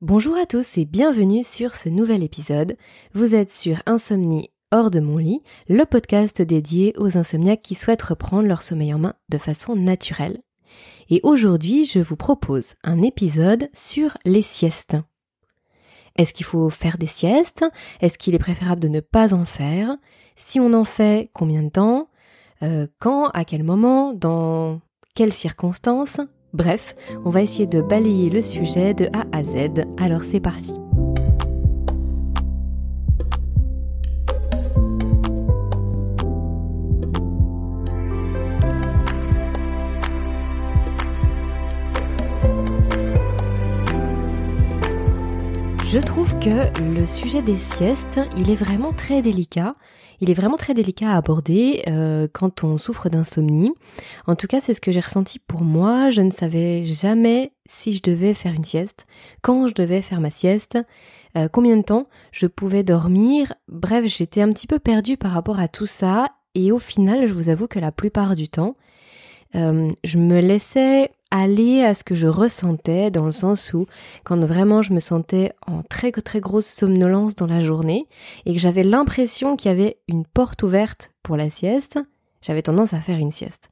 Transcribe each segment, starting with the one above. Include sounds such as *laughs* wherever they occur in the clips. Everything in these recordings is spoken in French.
Bonjour à tous et bienvenue sur ce nouvel épisode. Vous êtes sur Insomnie hors de mon lit, le podcast dédié aux insomniaques qui souhaitent reprendre leur sommeil en main de façon naturelle. Et aujourd'hui, je vous propose un épisode sur les siestes. Est-ce qu'il faut faire des siestes? Est-ce qu'il est préférable de ne pas en faire? Si on en fait, combien de temps? Euh, Quand? À quel moment? Dans quelles circonstances? Bref, on va essayer de balayer le sujet de A à Z. Alors c'est parti. Je trouve que le sujet des siestes, il est vraiment très délicat. Il est vraiment très délicat à aborder euh, quand on souffre d'insomnie. En tout cas, c'est ce que j'ai ressenti pour moi. Je ne savais jamais si je devais faire une sieste, quand je devais faire ma sieste, euh, combien de temps je pouvais dormir. Bref, j'étais un petit peu perdue par rapport à tout ça. Et au final, je vous avoue que la plupart du temps, euh, je me laissais aller à ce que je ressentais dans le sens où quand vraiment je me sentais en très très grosse somnolence dans la journée et que j'avais l'impression qu'il y avait une porte ouverte pour la sieste, j'avais tendance à faire une sieste.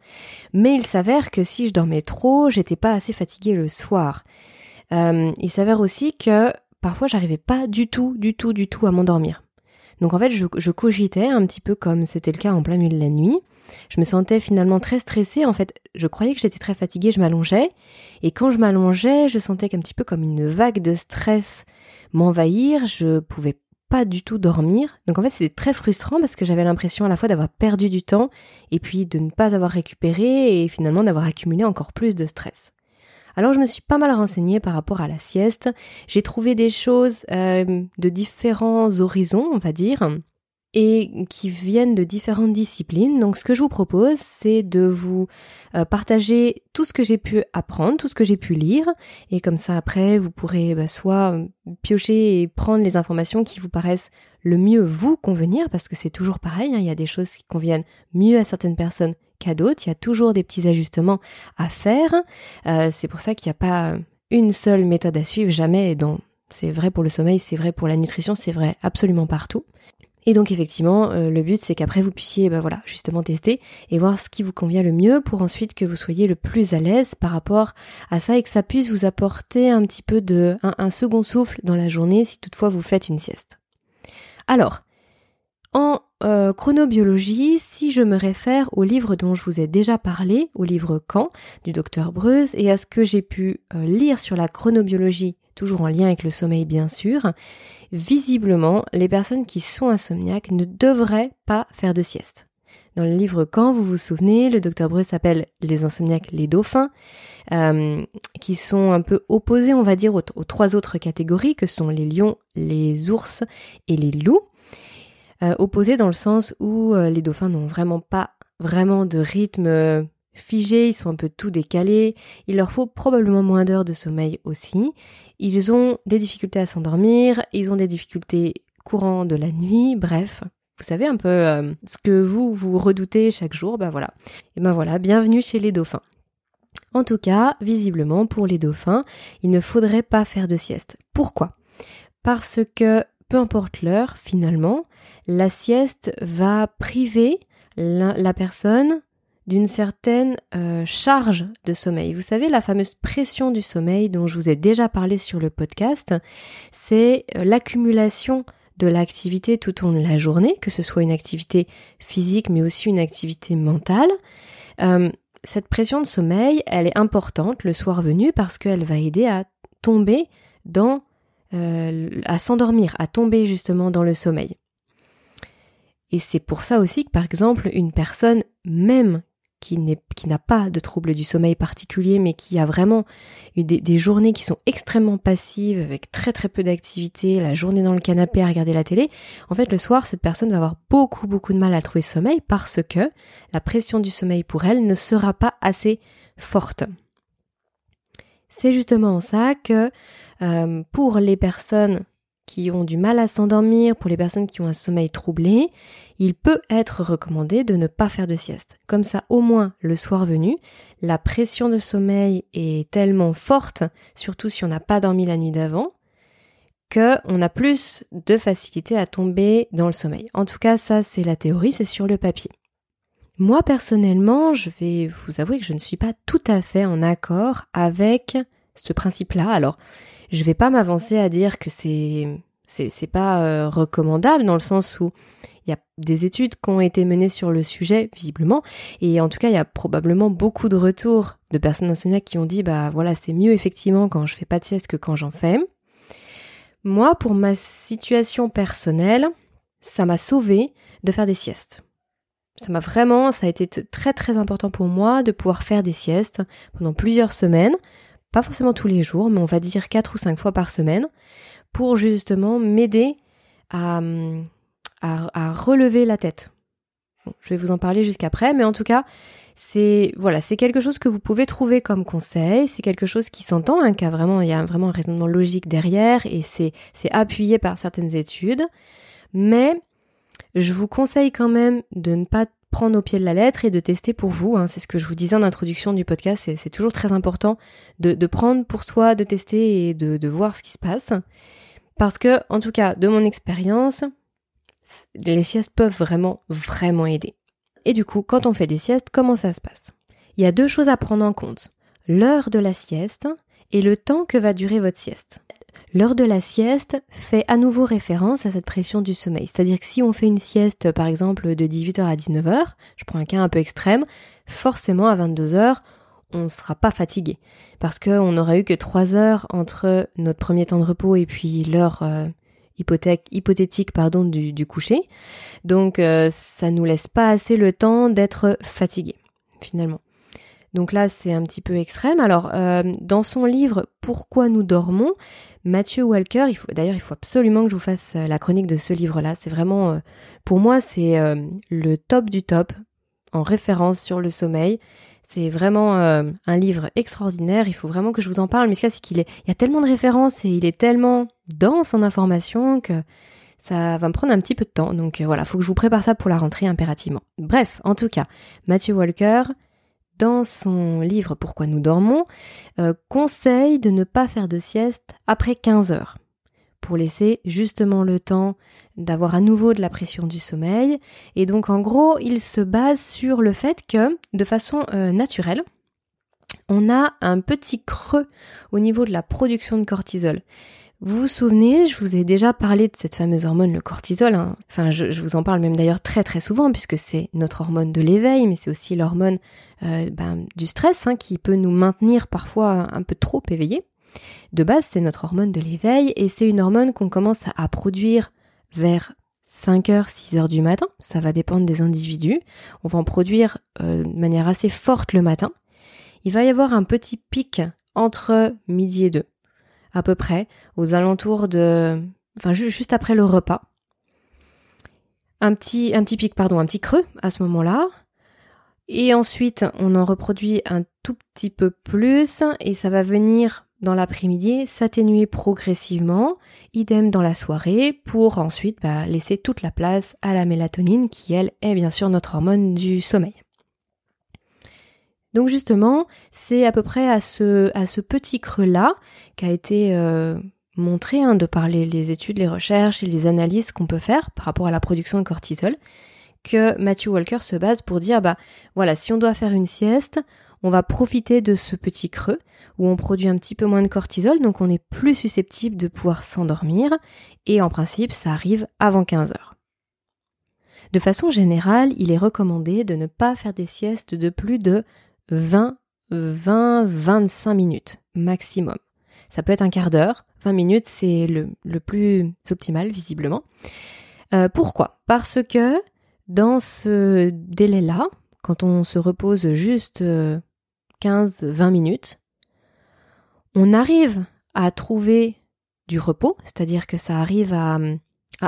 Mais il s'avère que si je dormais trop, j'étais pas assez fatiguée le soir. Euh, il s'avère aussi que parfois j'arrivais pas du tout, du tout, du tout à m'endormir. Donc en fait, je, je cogitais un petit peu comme c'était le cas en plein milieu de la nuit. Je me sentais finalement très stressée. En fait, je croyais que j'étais très fatiguée, je m'allongeais. Et quand je m'allongeais, je sentais qu'un petit peu comme une vague de stress m'envahir. Je pouvais pas du tout dormir. Donc en fait, c'était très frustrant parce que j'avais l'impression à la fois d'avoir perdu du temps et puis de ne pas avoir récupéré et finalement d'avoir accumulé encore plus de stress. Alors je me suis pas mal renseignée par rapport à la sieste. J'ai trouvé des choses euh, de différents horizons, on va dire et qui viennent de différentes disciplines. Donc ce que je vous propose, c'est de vous euh, partager tout ce que j'ai pu apprendre, tout ce que j'ai pu lire, et comme ça après, vous pourrez bah, soit euh, piocher et prendre les informations qui vous paraissent le mieux vous convenir, parce que c'est toujours pareil, hein, il y a des choses qui conviennent mieux à certaines personnes qu'à d'autres, il y a toujours des petits ajustements à faire. Euh, c'est pour ça qu'il n'y a pas une seule méthode à suivre, jamais. c'est vrai pour le sommeil, c'est vrai pour la nutrition, c'est vrai absolument partout. Et donc effectivement, euh, le but c'est qu'après vous puissiez bah, voilà, justement tester et voir ce qui vous convient le mieux pour ensuite que vous soyez le plus à l'aise par rapport à ça et que ça puisse vous apporter un petit peu de un, second souffle dans la journée si toutefois vous faites une sieste. Alors, en euh, chronobiologie, si je me réfère au livre dont je vous ai déjà parlé, au livre Quand du docteur Breuse, et à ce que j'ai pu euh, lire sur la chronobiologie toujours en lien avec le sommeil bien sûr, visiblement, les personnes qui sont insomniaques ne devraient pas faire de sieste. Dans le livre Quand, vous vous souvenez, le docteur Bruce s'appelle les insomniaques les dauphins, euh, qui sont un peu opposés, on va dire, aux, trois autres catégories, que sont les lions, les ours et les loups. Euh, opposés dans le sens où euh, les dauphins n'ont vraiment pas vraiment de rythme figés, ils sont un peu tout décalés, il leur faut probablement moins d'heures de sommeil aussi. Ils ont des difficultés à s'endormir, ils ont des difficultés courant de la nuit, bref. Vous savez un peu euh, ce que vous vous redoutez chaque jour, ben voilà. Et ben voilà, bienvenue chez les dauphins. En tout cas, visiblement pour les dauphins, il ne faudrait pas faire de sieste. Pourquoi? Parce que peu importe l'heure, finalement, la sieste va priver la personne d'une certaine euh, charge de sommeil. Vous savez, la fameuse pression du sommeil dont je vous ai déjà parlé sur le podcast, c'est euh, l'accumulation de l'activité tout au long de la journée, que ce soit une activité physique mais aussi une activité mentale. Euh, cette pression de sommeil, elle est importante le soir venu parce qu'elle va aider à tomber dans, à s'endormir, à tomber justement dans le sommeil. Et c'est pour ça aussi que par exemple une personne même qui n'a pas de trouble du sommeil particulier, mais qui a vraiment eu des, journées qui sont extrêmement passives, avec très très peu d'activité, la journée dans le canapé à regarder la télé, en fait le soir cette personne va avoir beaucoup beaucoup de mal à trouver sommeil parce que la pression du sommeil pour elle ne sera pas assez forte. C'est justement ça que euh, pour les personnes qui ont du mal à s'endormir, pour les personnes qui ont un sommeil troublé, il peut être recommandé de ne pas faire de sieste. Comme ça, au moins, le soir venu, la pression de sommeil est tellement forte, surtout si on n'a pas dormi la nuit d'avant, qu'on a plus de facilité à tomber dans le sommeil. En tout cas, ça c'est la théorie, c'est sur le papier. Moi personnellement, je vais vous avouer que je ne suis pas tout à fait en accord avec ce principe-là. Alors, je vais pas m'avancer à dire que c'est c'est pas euh, recommandable dans le sens où il y a des études qui ont été menées sur le sujet visiblement et en tout cas il y a probablement beaucoup de retours de personnes insomniaques qui ont dit bah voilà c'est mieux effectivement quand je fais pas de sieste que quand j'en fais. Moi pour ma situation personnelle, ça m'a sauvé de faire des siestes. Ça m'a vraiment, ça a été très très important pour moi de pouvoir faire des siestes pendant plusieurs semaines pas forcément tous les jours, mais on va dire quatre ou cinq fois par semaine, pour justement m'aider à, relever la tête. je vais vous en parler jusqu'après, mais en tout cas, c'est voilà, c'est quelque chose que vous pouvez trouver comme conseil, c'est quelque chose qui s'entend, hein, a vraiment, il y a vraiment un raisonnement logique derrière, et c'est c'est appuyé par certaines études, mais je vous conseille quand même de ne pas prendre au pied de la lettre et de tester pour vous. Hein. C'est ce que je vous disais en introduction du podcast. C'est toujours très important de, prendre pour soi, de tester et de, de voir ce qui se passe. Parce que, en tout cas, de mon expérience, les siestes peuvent vraiment, vraiment aider. Et du coup, quand on fait des siestes, comment ça se passe? Il y a deux choses à prendre en compte. L'heure de la sieste et le temps que va durer votre sieste. L'heure de la sieste fait à nouveau référence à cette pression du sommeil. C'est-à-dire que si on fait une sieste, par exemple, de 18h à 19h, je prends un cas un peu extrême, forcément à 22h, on ne sera pas fatigué. Parce qu'on n'aura eu que 3 heures entre notre premier temps de repos et puis l'heure euh, hypothétique du, coucher. Donc euh, ça nous laisse pas assez le temps d'être fatigué, finalement. Donc là, c'est un petit peu extrême. Alors, euh, dans son livre Pourquoi nous dormons, Mathieu Walker, il d'ailleurs, il faut absolument que je vous fasse euh, la chronique de ce livre-là. C'est vraiment, euh, pour moi, c'est le top du top en référence sur le sommeil. C'est vraiment un livre extraordinaire. Il faut vraiment que je vous en parle. Mais ce cas, c'est qu'il il y a tellement de références et il est tellement dense en informations que ça va me prendre un petit peu de temps. Donc voilà, faut que je vous prépare ça pour la rentrée impérativement. Bref, en tout cas, Mathieu Walker, dans son livre Pourquoi nous dormons, euh, conseille de ne pas faire de sieste après 15 heures pour laisser justement le temps d'avoir à nouveau de la pression du sommeil. Et donc en gros, il se base sur le fait que, de façon euh, naturelle, on a un petit creux au niveau de la production de cortisol. Vous vous souvenez, je vous ai déjà parlé de cette fameuse hormone, le cortisol. Hein. Enfin, je, vous en parle même d'ailleurs très très souvent puisque c'est notre hormone de l'éveil, mais c'est aussi l'hormone euh, ben, du stress hein, qui peut nous maintenir parfois un peu trop éveillés. De base, c'est notre hormone de l'éveil et c'est une hormone qu'on commence à produire vers 5h, 6h du matin. Ça va dépendre des individus. On va en produire euh, de manière assez forte le matin. Il va y avoir un petit pic entre midi et 2 à peu près, aux alentours de, enfin juste après le repas. Un petit, un petit pic, pardon, un petit creux à ce moment-là. Et ensuite, on en reproduit un tout petit peu plus et ça va venir dans l'après-midi s'atténuer progressivement, idem dans la soirée, pour ensuite bah, laisser toute la place à la mélatonine qui, elle, est bien sûr notre hormone du sommeil. Donc justement, c'est à peu près à ce, à ce petit creux-là qu'a été euh, montré hein, de par les, études, les recherches et les analyses qu'on peut faire par rapport à la production de cortisol, que Matthew Walker se base pour dire, bah voilà, si on doit faire une sieste, on va profiter de ce petit creux où on produit un petit peu moins de cortisol, donc on est plus susceptible de pouvoir s'endormir, et en principe, ça arrive avant 15 heures. De façon générale, il est recommandé de ne pas faire des siestes de plus de 20, 20, 25 minutes maximum. Ça peut être un quart d'heure, 20 minutes c'est le, plus optimal visiblement. Euh, pourquoi? Parce que dans ce délai-là, quand on se repose juste 15-20 euh, minutes, on arrive à trouver du repos, c'est-à-dire que ça arrive à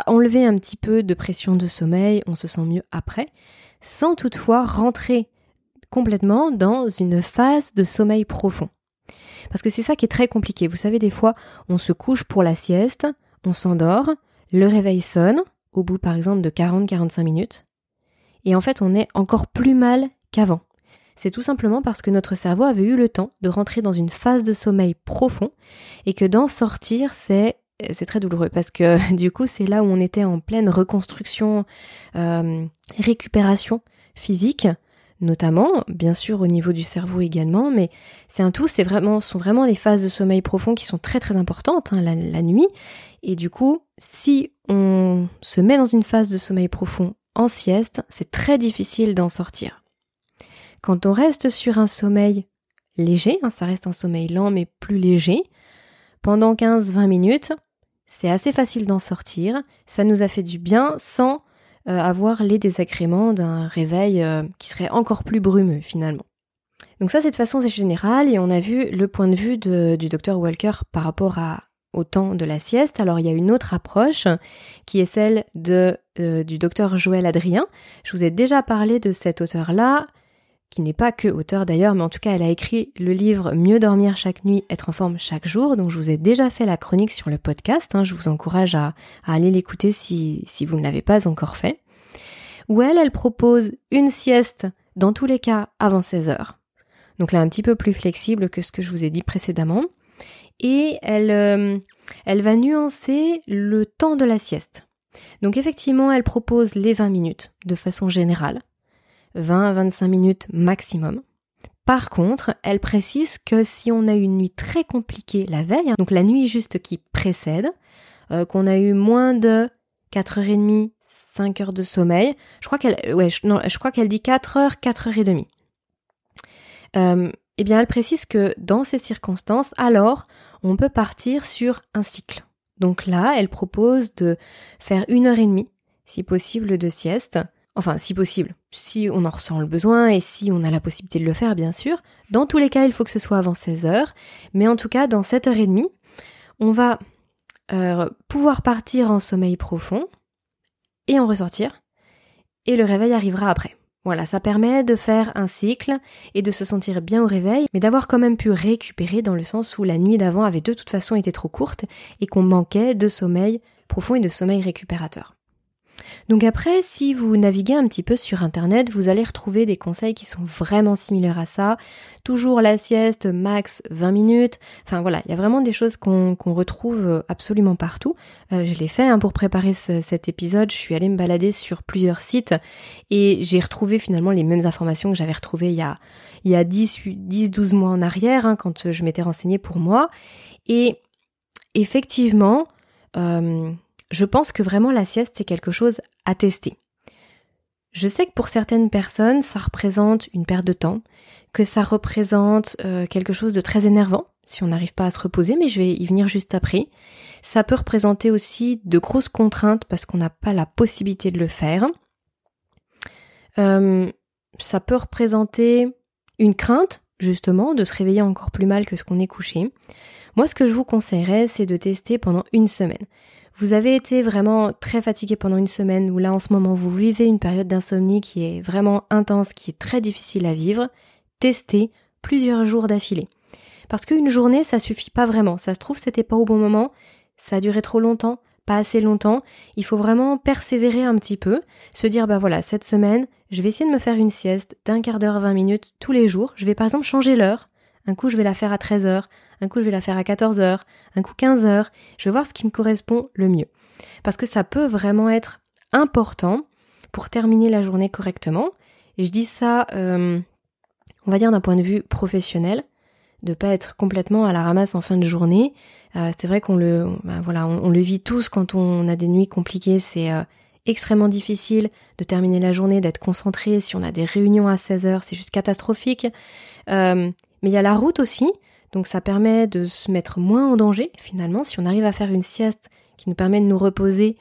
enlever un petit peu de pression de sommeil, on se sent mieux après, sans toutefois rentrer complètement dans une phase de sommeil profond. Parce que c'est ça qui est très compliqué. Vous savez, des fois, on se couche pour la sieste, on s'endort, le réveil sonne, au bout par exemple de 40-45 minutes, et en fait on est encore plus mal qu'avant. C'est tout simplement parce que notre cerveau avait eu le temps de rentrer dans une phase de sommeil profond et que d'en sortir, c'est très douloureux parce que *laughs* du coup, c'est là où on était en pleine reconstruction, euh, récupération physique, notamment, bien sûr au niveau du cerveau également, mais c'est un tout, c'est vraiment, sont vraiment les phases de sommeil profond qui sont très très importantes hein, la, nuit. Et du coup, si on se met dans une phase de sommeil profond en sieste, c'est très difficile d'en sortir. Quand on reste sur un sommeil léger, hein, ça reste un sommeil lent mais plus léger, pendant 15-20 minutes, c'est assez facile d'en sortir, ça nous a fait du bien sans avoir les désagréments d'un réveil euh, qui serait encore plus brumeux finalement. Donc ça c'est de façon générale et on a vu le point de vue du docteur Walker par rapport au temps de la sieste. Alors il y a une autre approche qui est celle de, euh, du docteur Joël Adrien. Je vous ai déjà parlé de cet auteur-là qui n'est pas que auteur d'ailleurs, mais en tout cas elle a écrit le livre Mieux dormir chaque nuit, être en forme chaque jour, donc je vous ai déjà fait la chronique sur le podcast, hein. je vous encourage à, aller l'écouter si, si vous ne l'avez pas encore fait, où elle, elle propose une sieste, dans tous les cas, avant 16 heures, donc là un petit peu plus flexible que ce que je vous ai dit précédemment, et elle, euh, elle va nuancer le temps de la sieste. Donc effectivement, elle propose les 20 minutes de façon générale, 20 à 25 minutes maximum. Par contre, elle précise que si on a eu une nuit très compliquée la veille, hein, donc la nuit juste qui précède, euh, qu'on a eu moins de 4h30, 5 heures de sommeil, je crois qu'elle ouais, je, crois qu'elle dit 4 heures, 4 heures et demie. Euh, eh bien, elle précise que dans ces circonstances, alors, on peut partir sur un cycle. Donc là, elle propose de faire une heure et demie, si possible, de sieste, Enfin, si possible, si on en ressent le besoin et si on a la possibilité de le faire, bien sûr. Dans tous les cas, il faut que ce soit avant 16 heures. Mais en tout cas, dans 7h30, on va euh, pouvoir partir en sommeil profond et en ressortir. Et le réveil arrivera après. Voilà, ça permet de faire un cycle et de se sentir bien au réveil, mais d'avoir quand même pu récupérer dans le sens où la nuit d'avant avait de toute façon été trop courte et qu'on manquait de sommeil profond et de sommeil récupérateur. Donc après, si vous naviguez un petit peu sur Internet, vous allez retrouver des conseils qui sont vraiment similaires à ça. Toujours la sieste, max 20 minutes. Enfin voilà, il y a vraiment des choses qu'on retrouve euh, absolument partout. Euh, je l'ai fait hein, pour préparer cet épisode. Je suis allée me balader sur plusieurs sites et j'ai retrouvé finalement les mêmes informations que j'avais retrouvées il y a, il y a 10-12 mois en arrière, hein, quand je m'étais renseignée pour moi. Et effectivement, euh, je pense que vraiment la sieste, c'est quelque chose à tester. Je sais que pour certaines personnes, ça représente une perte de temps, que ça représente euh, quelque chose de très énervant si on n'arrive pas à se reposer, mais je vais y venir juste après. Ça peut représenter aussi de grosses contraintes parce qu'on n'a pas la possibilité de le faire. Euh, ça peut représenter une crainte, justement, de se réveiller encore plus mal que ce qu'on est couché. Moi, ce que je vous conseillerais, c'est de tester pendant une semaine. Vous avez été vraiment très fatigué pendant une semaine ou là en ce moment vous vivez une période d'insomnie qui est vraiment intense, qui est très difficile à vivre, testez plusieurs jours d'affilée. Parce qu'une journée, ça suffit pas vraiment. Ça se trouve, c'était pas au bon moment, ça a duré trop longtemps, pas assez longtemps. Il faut vraiment persévérer un petit peu, se dire, bah voilà, cette semaine, je vais essayer de me faire une sieste d'un quart d'heure à 20 minutes tous les jours. Je vais par exemple changer l'heure. Un coup, je vais la faire à 13 heures, un coup, je vais la faire à 14 heures, un coup 15 heures. Je vais voir ce qui me correspond le mieux. Parce que ça peut vraiment être important pour terminer la journée correctement. Et je dis ça, euh, on va dire d'un point de vue professionnel, de pas être complètement à la ramasse en fin de journée. Euh, c'est vrai qu'on le, ben on, le vit tous quand on a des nuits compliquées. C'est euh, extrêmement difficile de terminer la journée, d'être concentré. Si on a des réunions à 16 heures, c'est juste catastrophique. Mais il y a la route aussi, donc ça permet de se mettre moins en danger finalement. Si on arrive à faire une sieste qui nous permet de nous reposer,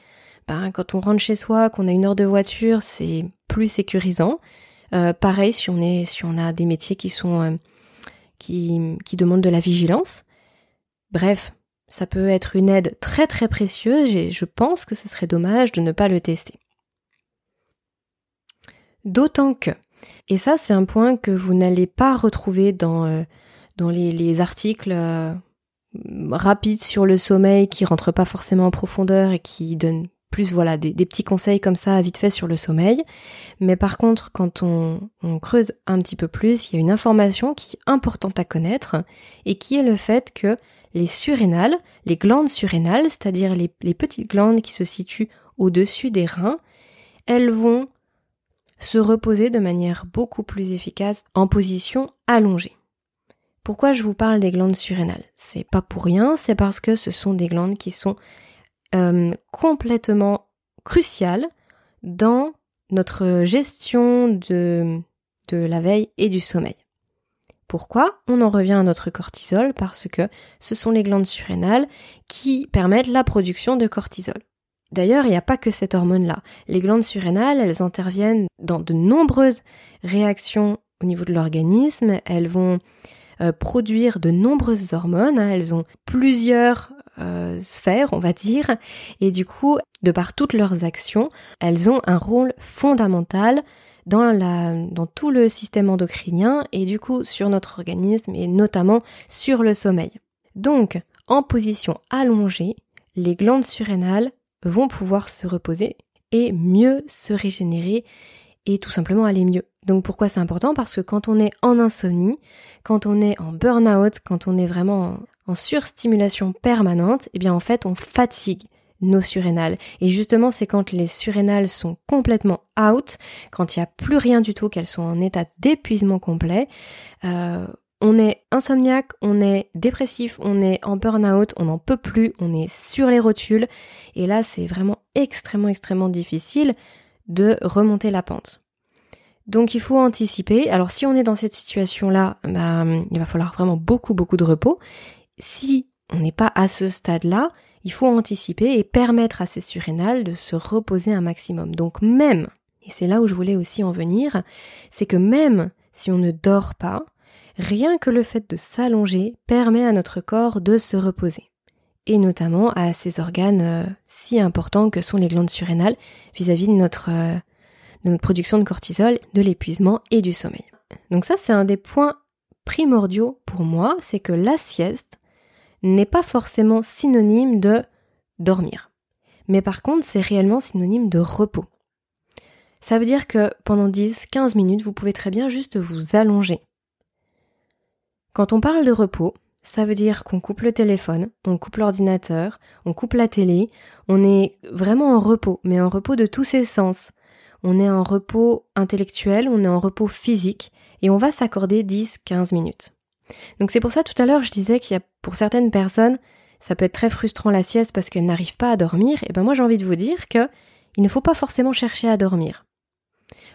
ben, quand on rentre chez soi, qu'on a une heure de voiture, c'est plus sécurisant. Euh, pareil si on est, si on a des métiers qui sont euh, qui, qui demandent de la vigilance. Bref, ça peut être une aide très très précieuse et je pense que ce serait dommage de ne pas le tester. D'autant que et ça, c'est un point que vous n'allez pas retrouver dans, euh, dans les, articles euh, rapides sur le sommeil qui rentrent pas forcément en profondeur et qui donnent plus voilà des, petits conseils comme ça vite fait sur le sommeil. Mais par contre, quand on, creuse un petit peu plus, il y a une information qui est importante à connaître et qui est le fait que les surrénales, les glandes surrénales, c'est-à-dire les, les petites glandes qui se situent au-dessus des reins, elles vont se reposer de manière beaucoup plus efficace en position allongée. Pourquoi je vous parle des glandes surrénales? C'est pas pour rien, c'est parce que ce sont des glandes qui sont euh, complètement crucial dans notre gestion de, de la veille et du sommeil. Pourquoi? On en revient à notre cortisol parce que ce sont les glandes surrénales qui permettent la production de cortisol. D'ailleurs, il n'y a pas que cette hormone-là. Les glandes surrénales, elles interviennent dans de nombreuses réactions au niveau de l'organisme. Elles vont euh, produire de nombreuses hormones. Hein. Elles ont plusieurs euh, sphères, on va dire, et du coup, de par toutes leurs actions, elles ont un rôle fondamental dans, la, dans tout le système endocrinien et du coup sur notre organisme et notamment sur le sommeil. Donc, en position allongée, les glandes surrénales vont pouvoir se reposer et mieux se régénérer et tout simplement aller mieux. Donc pourquoi c'est important? Parce que quand on est en insomnie, quand on est en burn-out, quand on est vraiment en surstimulation permanente, eh bien en fait on fatigue nos surrénales. Et justement, c'est quand les surrénales sont complètement out, quand il n'y a plus rien du tout, qu'elles sont en état d'épuisement complet, euh, on est insomniaque, on est dépressif, on est en burn-out, on n'en peut plus, on est sur les rotules. Et là, c'est vraiment extrêmement, extrêmement difficile de remonter la pente. Donc il faut anticiper. Alors si on est dans cette situation-là, bah, il va falloir vraiment beaucoup, beaucoup de repos si on n'est pas à ce stade-là, il faut anticiper et permettre à ces surrénales de se reposer un maximum. Donc même, et c'est là où je voulais aussi en venir, c'est que même si on ne dort pas, rien que le fait de s'allonger permet à notre corps de se reposer. Et notamment à ces organes euh, si importants que sont les glandes surrénales vis-à-vis de notre, euh, de notre production de cortisol, de l'épuisement et du sommeil. Donc ça, c'est un des points primordiaux pour moi, c'est que la sieste n'est pas forcément synonyme de dormir. Mais par contre, c'est réellement synonyme de repos. Ça veut dire que pendant 10-15 minutes, vous pouvez très bien juste vous allonger. Quand on parle de repos, ça veut dire qu'on coupe le téléphone, on coupe l'ordinateur, on coupe la télé, on est vraiment en repos, mais en repos de tous ses sens. On est en repos intellectuel, on est en repos physique, et on va s'accorder 10-15 minutes. Donc c'est pour ça tout à l'heure je disais qu'il y a pour certaines personnes ça peut être très frustrant la sieste parce qu'elles n'arrivent pas à dormir. Et ben moi j'ai envie de vous dire que il ne faut pas forcément chercher à dormir.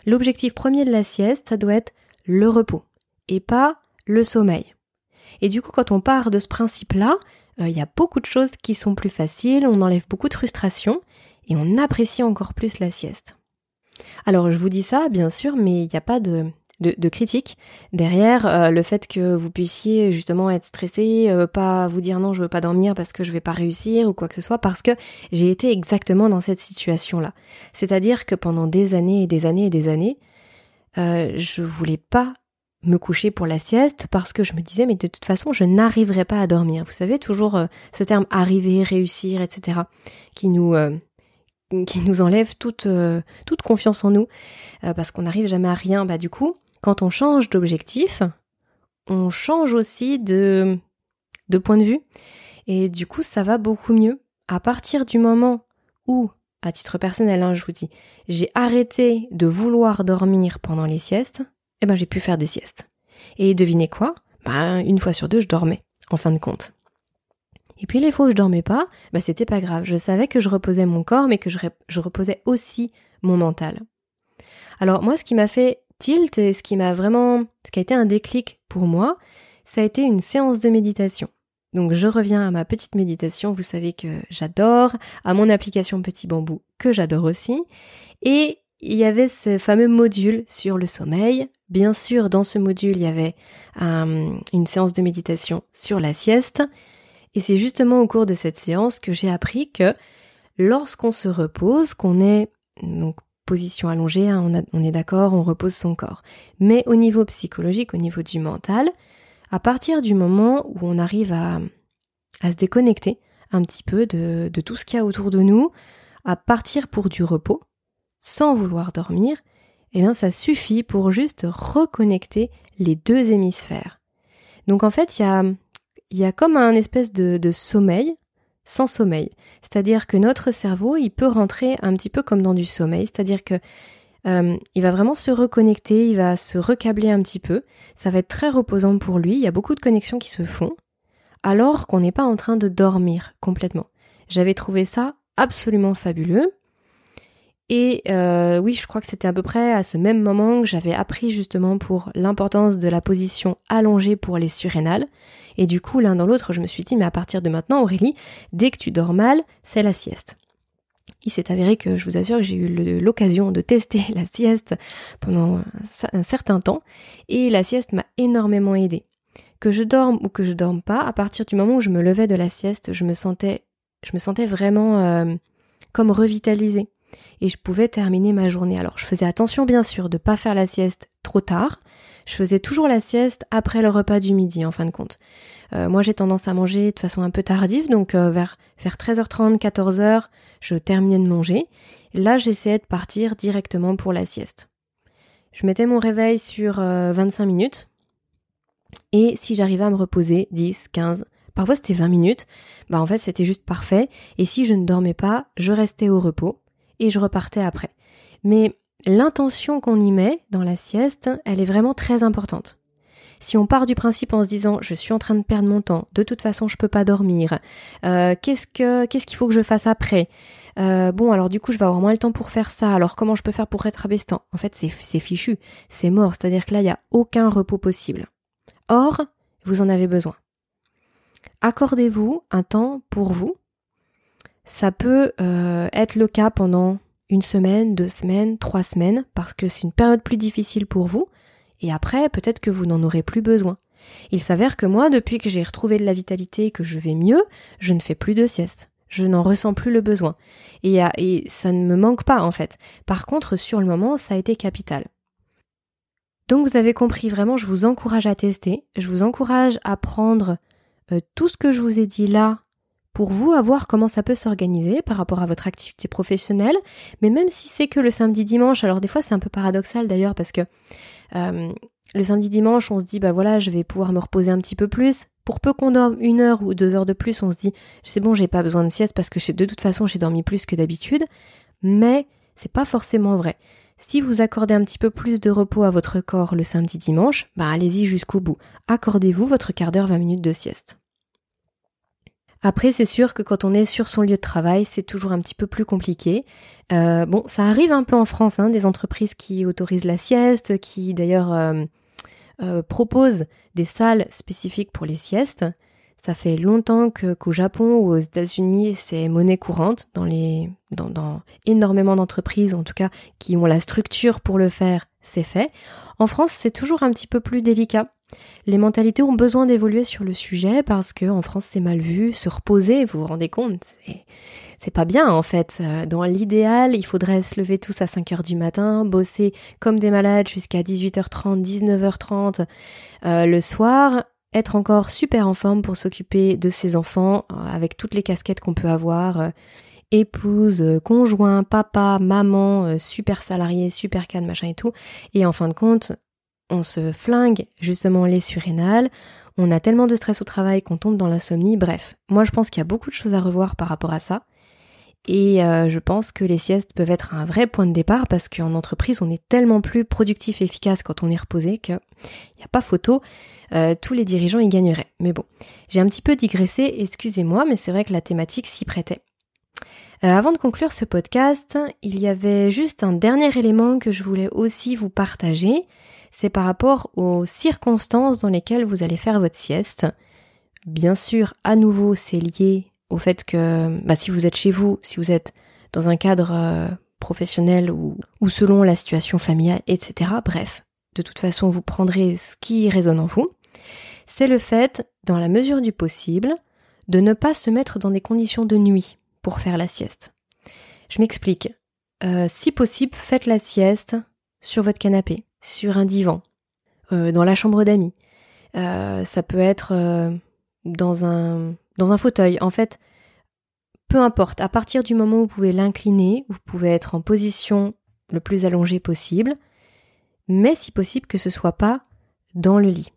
L'objectif premier de la sieste ça doit être le repos et pas le sommeil. Et du coup quand on part de ce principe-là, euh, il y a beaucoup de choses qui sont plus faciles, on enlève beaucoup de frustration et on apprécie encore plus la sieste. Alors je vous dis ça bien sûr, mais il n'y a pas de critique derrière euh, le fait que vous puissiez justement être stressé, euh, pas vous dire non je veux pas dormir parce que je vais pas réussir ou quoi que ce soit parce que j'ai été exactement dans cette situation là. C'est-à-dire que pendant des années et des années et des années, je voulais pas me coucher pour la sieste parce que je me disais mais de toute façon je n'arriverai pas à dormir. Vous savez toujours ce terme arriver, réussir, etc. qui nous qui nous enlève toute toute confiance en nous parce qu'on n'arrive jamais à rien. Bah du coup quand on change d'objectif, on change aussi de, de point de vue. Et du coup, ça va beaucoup mieux. À partir du moment où, à titre personnel, hein, je vous dis, j'ai arrêté de vouloir dormir pendant les siestes, eh ben j'ai pu faire des siestes. Et devinez quoi? Ben une fois sur deux, je dormais, en fin de compte. Et puis les fois où je dormais pas, ben c'était pas grave. Je savais que je reposais mon corps, mais que je, je reposais aussi mon mental. Alors moi, ce qui m'a fait tilt et ce qui m'a vraiment, ce qui a été un déclic pour moi, ça a été une séance de méditation. Donc je reviens à ma petite méditation, vous savez que j'adore, à mon application Petit Bambou que j'adore aussi, et il y avait ce fameux module sur le sommeil. Bien sûr, dans ce module, il y avait euh, une séance de méditation sur la sieste, et c'est justement au cours de cette séance que j'ai appris que lorsqu'on se repose, qu'on est donc position allongée, hein, on, est d'accord, on repose son corps. Mais au niveau psychologique, au niveau du mental, à partir du moment où on arrive à, se déconnecter un petit peu de, tout ce qu'il y a autour de nous, à partir pour du repos, sans vouloir dormir, eh bien ça suffit pour juste reconnecter les deux hémisphères. Donc en fait, il y a, comme un espèce de, de sommeil sans sommeil. C'est-à-dire que notre cerveau, il peut rentrer un petit peu comme dans du sommeil, c'est-à-dire que euh, il va vraiment se reconnecter, il va se recabler un petit peu. Ça va être très reposant pour lui. Il y a beaucoup de connexions qui se font, alors qu'on n'est pas en train de dormir complètement. J'avais trouvé ça absolument fabuleux. Et euh, oui, je crois que c'était à peu près à ce même moment que j'avais appris justement pour l'importance de la position allongée pour les surrénales. Et du coup, l'un dans l'autre, je me suis dit, mais à partir de maintenant, Aurélie, dès que tu dors mal, c'est la sieste. Il s'est avéré que je vous assure que j'ai eu l'occasion de tester *laughs* la sieste pendant un certain temps et la sieste m'a énormément aidé. Que je dorme ou que je dorme pas, à partir du moment où je me levais de la sieste, je me sentais, je me sentais vraiment euh, comme revitalisée et je pouvais terminer ma journée. Alors je faisais attention bien sûr de pas faire la sieste trop tard. Je faisais toujours la sieste après le repas du midi en fin de compte. Euh, moi j'ai tendance à manger de façon un peu tardive, donc euh, vers, vers 13h30, 14h, je terminais de manger. Là j'essayais de partir directement pour la sieste. Je mettais mon réveil sur 25 euh, minutes. Et si j'arrivais à me reposer 10, 15, parfois c'était 20 minutes, bah en fait c'était juste parfait. Et si je ne dormais pas, je restais au repos et je repartais après. Mais l'intention qu'on y met dans la sieste, elle est vraiment très importante. Si on part du principe en se disant je suis en train de perdre mon temps, de toute façon je peux pas dormir, euh, qu'est-ce que qu'il faut que je fasse après? Euh, Bon alors du coup je vais avoir moins le temps pour faire ça. Alors comment je peux faire pour être abestant En fait c'est c'est fichu, c'est mort. C'est-à-dire que là il y a aucun repos possible. Or vous en avez besoin. Accordez-vous un temps pour vous ça peut euh, être le cas pendant une semaine, deux semaines, trois semaines, parce que c'est une période plus difficile pour vous, et après peut-être que vous n'en aurez plus besoin. Il s'avère que moi, depuis que j'ai retrouvé de la vitalité et que je vais mieux, je ne fais plus de sieste. Je n'en ressens plus le besoin. Et, ça ne me manque pas en fait. Par contre, sur le moment, ça a été capital. Donc vous avez compris, vraiment, je vous encourage à tester. Je vous encourage à prendre euh, tout ce que je vous ai dit là pour vous à voir comment ça peut s'organiser par rapport à votre activité professionnelle. Mais même si c'est que le samedi dimanche, alors des fois c'est un peu paradoxal d'ailleurs parce que euh, le samedi dimanche on se dit bah voilà je vais pouvoir me reposer un petit peu plus. Pour peu qu'on dorme une heure ou deux heures de plus, on se dit c'est bon j'ai pas besoin de sieste parce que de toute façon j'ai dormi plus que d'habitude. Mais c'est pas forcément vrai. Si vous accordez un petit peu plus de repos à votre corps le samedi dimanche, bah allez-y jusqu'au bout. Accordez-vous votre quart d'heure, 20 minutes de sieste. Après, c'est sûr que quand on est sur son lieu de travail, c'est toujours un petit peu plus compliqué. Euh, bon, ça arrive un peu en France, hein, des entreprises qui autorisent la sieste, qui d'ailleurs euh, euh, proposent des salles spécifiques pour les siestes. Ça fait longtemps que qu'au Japon ou aux États-Unis, c'est monnaie courante dans les dans, dans énormément d'entreprises, en tout cas, qui ont la structure pour le faire, c'est fait. En France, c'est toujours un petit peu plus délicat. Les mentalités ont besoin d'évoluer sur le sujet parce que en France c'est mal vu, se reposer, vous vous rendez compte, c'est pas bien en fait. Euh, dans l'idéal, il faudrait se lever tous à 5 heures du matin, bosser comme des malades jusqu'à 18h30, 19h30 euh, le soir, être encore super en forme pour s'occuper de ses enfants euh, avec toutes les casquettes qu'on peut avoir. épouse, conjoint, papa, maman, super salarié, super cadre, machin et tout. Et en fin de compte, on se flingue justement les surrénales, on a tellement de stress au travail qu'on tombe dans l'insomnie, bref, moi je pense qu'il y a beaucoup de choses à revoir par rapport à ça. Et euh, je pense que les siestes peuvent être un vrai point de départ parce qu'en entreprise, on est tellement plus productif et efficace quand on est reposé qu'il n'y a pas photo. Euh, tous les dirigeants y gagneraient. Mais bon, j'ai un petit peu digressé, excusez-moi, mais c'est vrai que la thématique s'y prêtait. Euh, avant de conclure ce podcast, il y avait juste un dernier élément que je voulais aussi vous partager c'est par rapport aux circonstances dans lesquelles vous allez faire votre sieste. Bien sûr, à nouveau, c'est lié au fait que bah, si vous êtes chez vous, si vous êtes dans un cadre euh, professionnel ou, ou selon la situation familiale, etc. Bref, de toute façon, vous prendrez ce qui résonne en vous. C'est le fait, dans la mesure du possible, de ne pas se mettre dans des conditions de nuit pour faire la sieste. Je m'explique. Euh, si possible, faites la sieste sur votre canapé sur un divan, euh, dans la chambre d'amis. Euh, ça peut être dans un dans un fauteuil. En fait, peu importe, à partir du moment où vous pouvez l'incliner, vous pouvez être en position le plus allongée possible, mais si possible que ce soit pas dans le lit.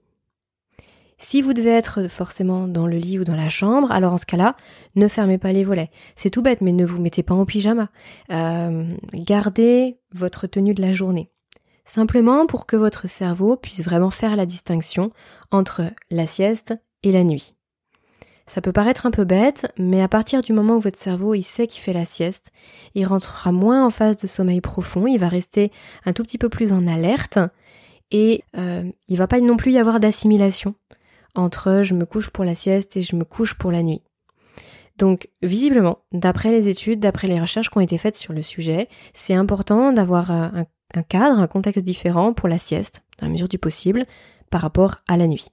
Si vous devez être forcément dans le lit ou dans la chambre, alors en ce cas-là, ne fermez pas les volets. C'est tout bête, mais ne vous mettez pas en pyjama. Euh, gardez votre tenue de la journée. Simplement pour que votre cerveau puisse vraiment faire la distinction entre la sieste et la nuit. Ça peut paraître un peu bête, mais à partir du moment où votre cerveau il sait qu'il fait la sieste, il rentrera moins en phase de sommeil profond, il va rester un tout petit peu plus en alerte et euh, il va pas non plus y avoir d'assimilation entre je me couche pour la sieste et je me couche pour la nuit. Donc visiblement, d'après les études, d'après les recherches qui ont été faites sur le sujet, c'est important d'avoir euh, un, cadre, un contexte différent pour la sieste, dans la mesure du possible, par rapport à la nuit.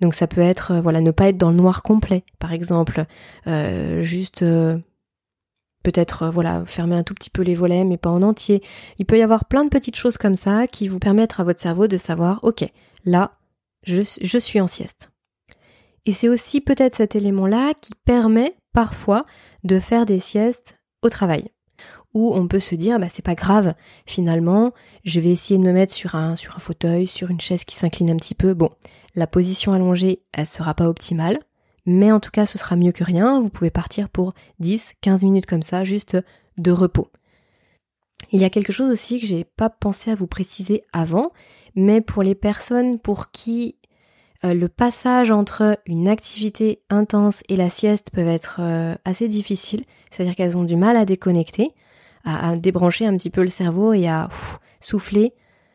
Donc ça peut être euh, voilà ne pas être dans le noir complet, par exemple, euh, juste peut-être voilà fermer un tout petit peu les volets mais pas en entier. Il peut y avoir plein de petites choses comme ça qui vous permettent à votre cerveau de savoir ok là je, suis en sieste. Et c'est aussi peut-être cet élément-là qui permet parfois de faire des siestes au travail. Où on peut se dire bah c'est pas grave finalement je vais essayer de me mettre sur un sur un fauteuil sur une chaise qui s'incline un petit peu. Bon la position allongée elle sera pas optimale mais en tout cas ce sera mieux que rien. Vous pouvez partir pour 10 15 minutes comme ça juste de repos il y a quelque chose aussi que j'ai pas pensé à vous préciser avant mais pour les personnes pour qui euh, le passage entre une activité intense et la sieste peuvent être euh, assez difficiles, c'est-à-dire qu'elles ont du mal à déconnecter à, débrancher un petit peu le cerveau et à souffler,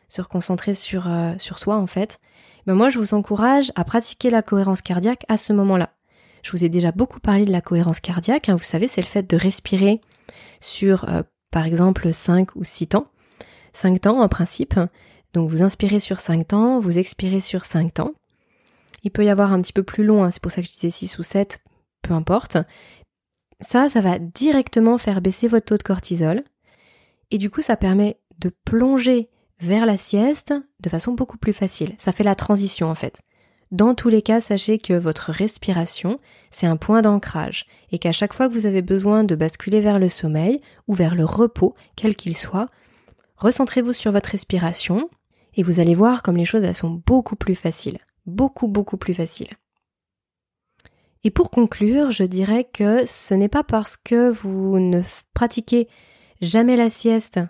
se reconcentrer sur, euh, sur soi en fait, ben moi je vous encourage à pratiquer la cohérence cardiaque à ce moment-là. Je vous ai déjà beaucoup parlé de la cohérence cardiaque, hein, vous savez c'est le fait de respirer sur par exemple 5 ou 6 temps. 5 temps en principe, donc vous inspirez sur 5 temps, vous expirez sur 5 temps. Il peut y avoir un petit peu plus long, hein, c'est pour ça que je disais 6 ou 7, peu importe, ça, ça va directement faire baisser votre taux de cortisol. Et du coup, ça permet de plonger vers la sieste de façon beaucoup plus facile. Ça fait la transition en fait. Dans tous les cas, sachez que votre respiration, c'est un point d'ancrage et qu'à chaque fois que vous avez besoin de basculer vers le sommeil ou vers le repos, quel qu'il soit, recentrez-vous sur votre respiration et vous allez voir comme les choses sont beaucoup plus faciles. Beaucoup, beaucoup plus faciles. Et pour conclure, je dirais que ce n'est pas parce que vous ne pratiquez jamais la sieste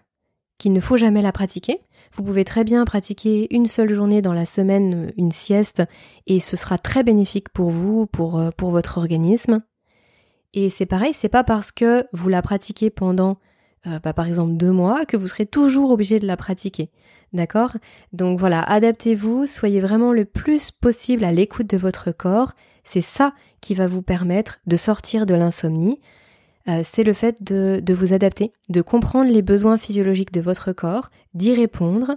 qu'il ne faut jamais la pratiquer. Vous pouvez très bien pratiquer une seule journée dans la semaine une sieste et ce sera très bénéfique pour vous, pour, euh, pour votre organisme. Et c'est pareil, c'est pas parce que vous la pratiquez pendant euh, bah, par exemple deux mois que vous serez toujours obligé de la pratiquer. D'accord? Donc voilà, adaptez-vous, soyez vraiment le plus possible à l'écoute de votre corps. C'est ça qui va vous permettre de sortir de l'insomnie, euh, c'est le fait de, de vous adapter, de comprendre les besoins physiologiques de votre corps, d'y répondre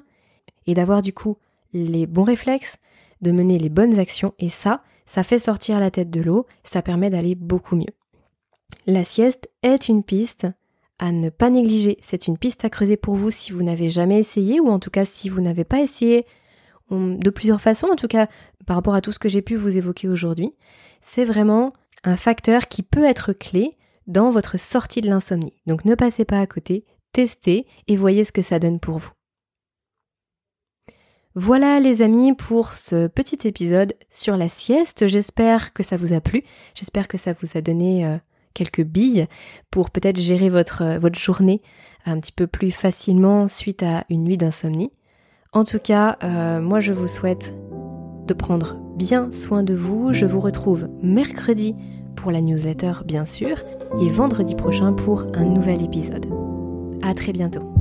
et d'avoir du coup les bons réflexes, de mener les bonnes actions. Et ça, ça fait sortir la tête de l'eau, ça permet d'aller beaucoup mieux. La sieste est une piste à ne pas négliger, c'est une piste à creuser pour vous si vous n'avez jamais essayé ou en tout cas si vous n'avez pas essayé de plusieurs façons, en tout cas par rapport à tout ce que j'ai pu vous évoquer aujourd'hui, c'est vraiment un facteur qui peut être clé dans votre sortie de l'insomnie. Donc ne passez pas à côté, testez et voyez ce que ça donne pour vous. Voilà les amis pour ce petit épisode sur la sieste. J'espère que ça vous a plu. J'espère que ça vous a donné euh, quelques billes pour peut-être gérer votre, euh, votre journée un petit peu plus facilement suite à une nuit d'insomnie. En tout cas, euh, moi je vous souhaite de prendre bien soin de vous. Je vous retrouve mercredi pour la newsletter bien sûr et vendredi prochain pour un nouvel épisode. À très bientôt.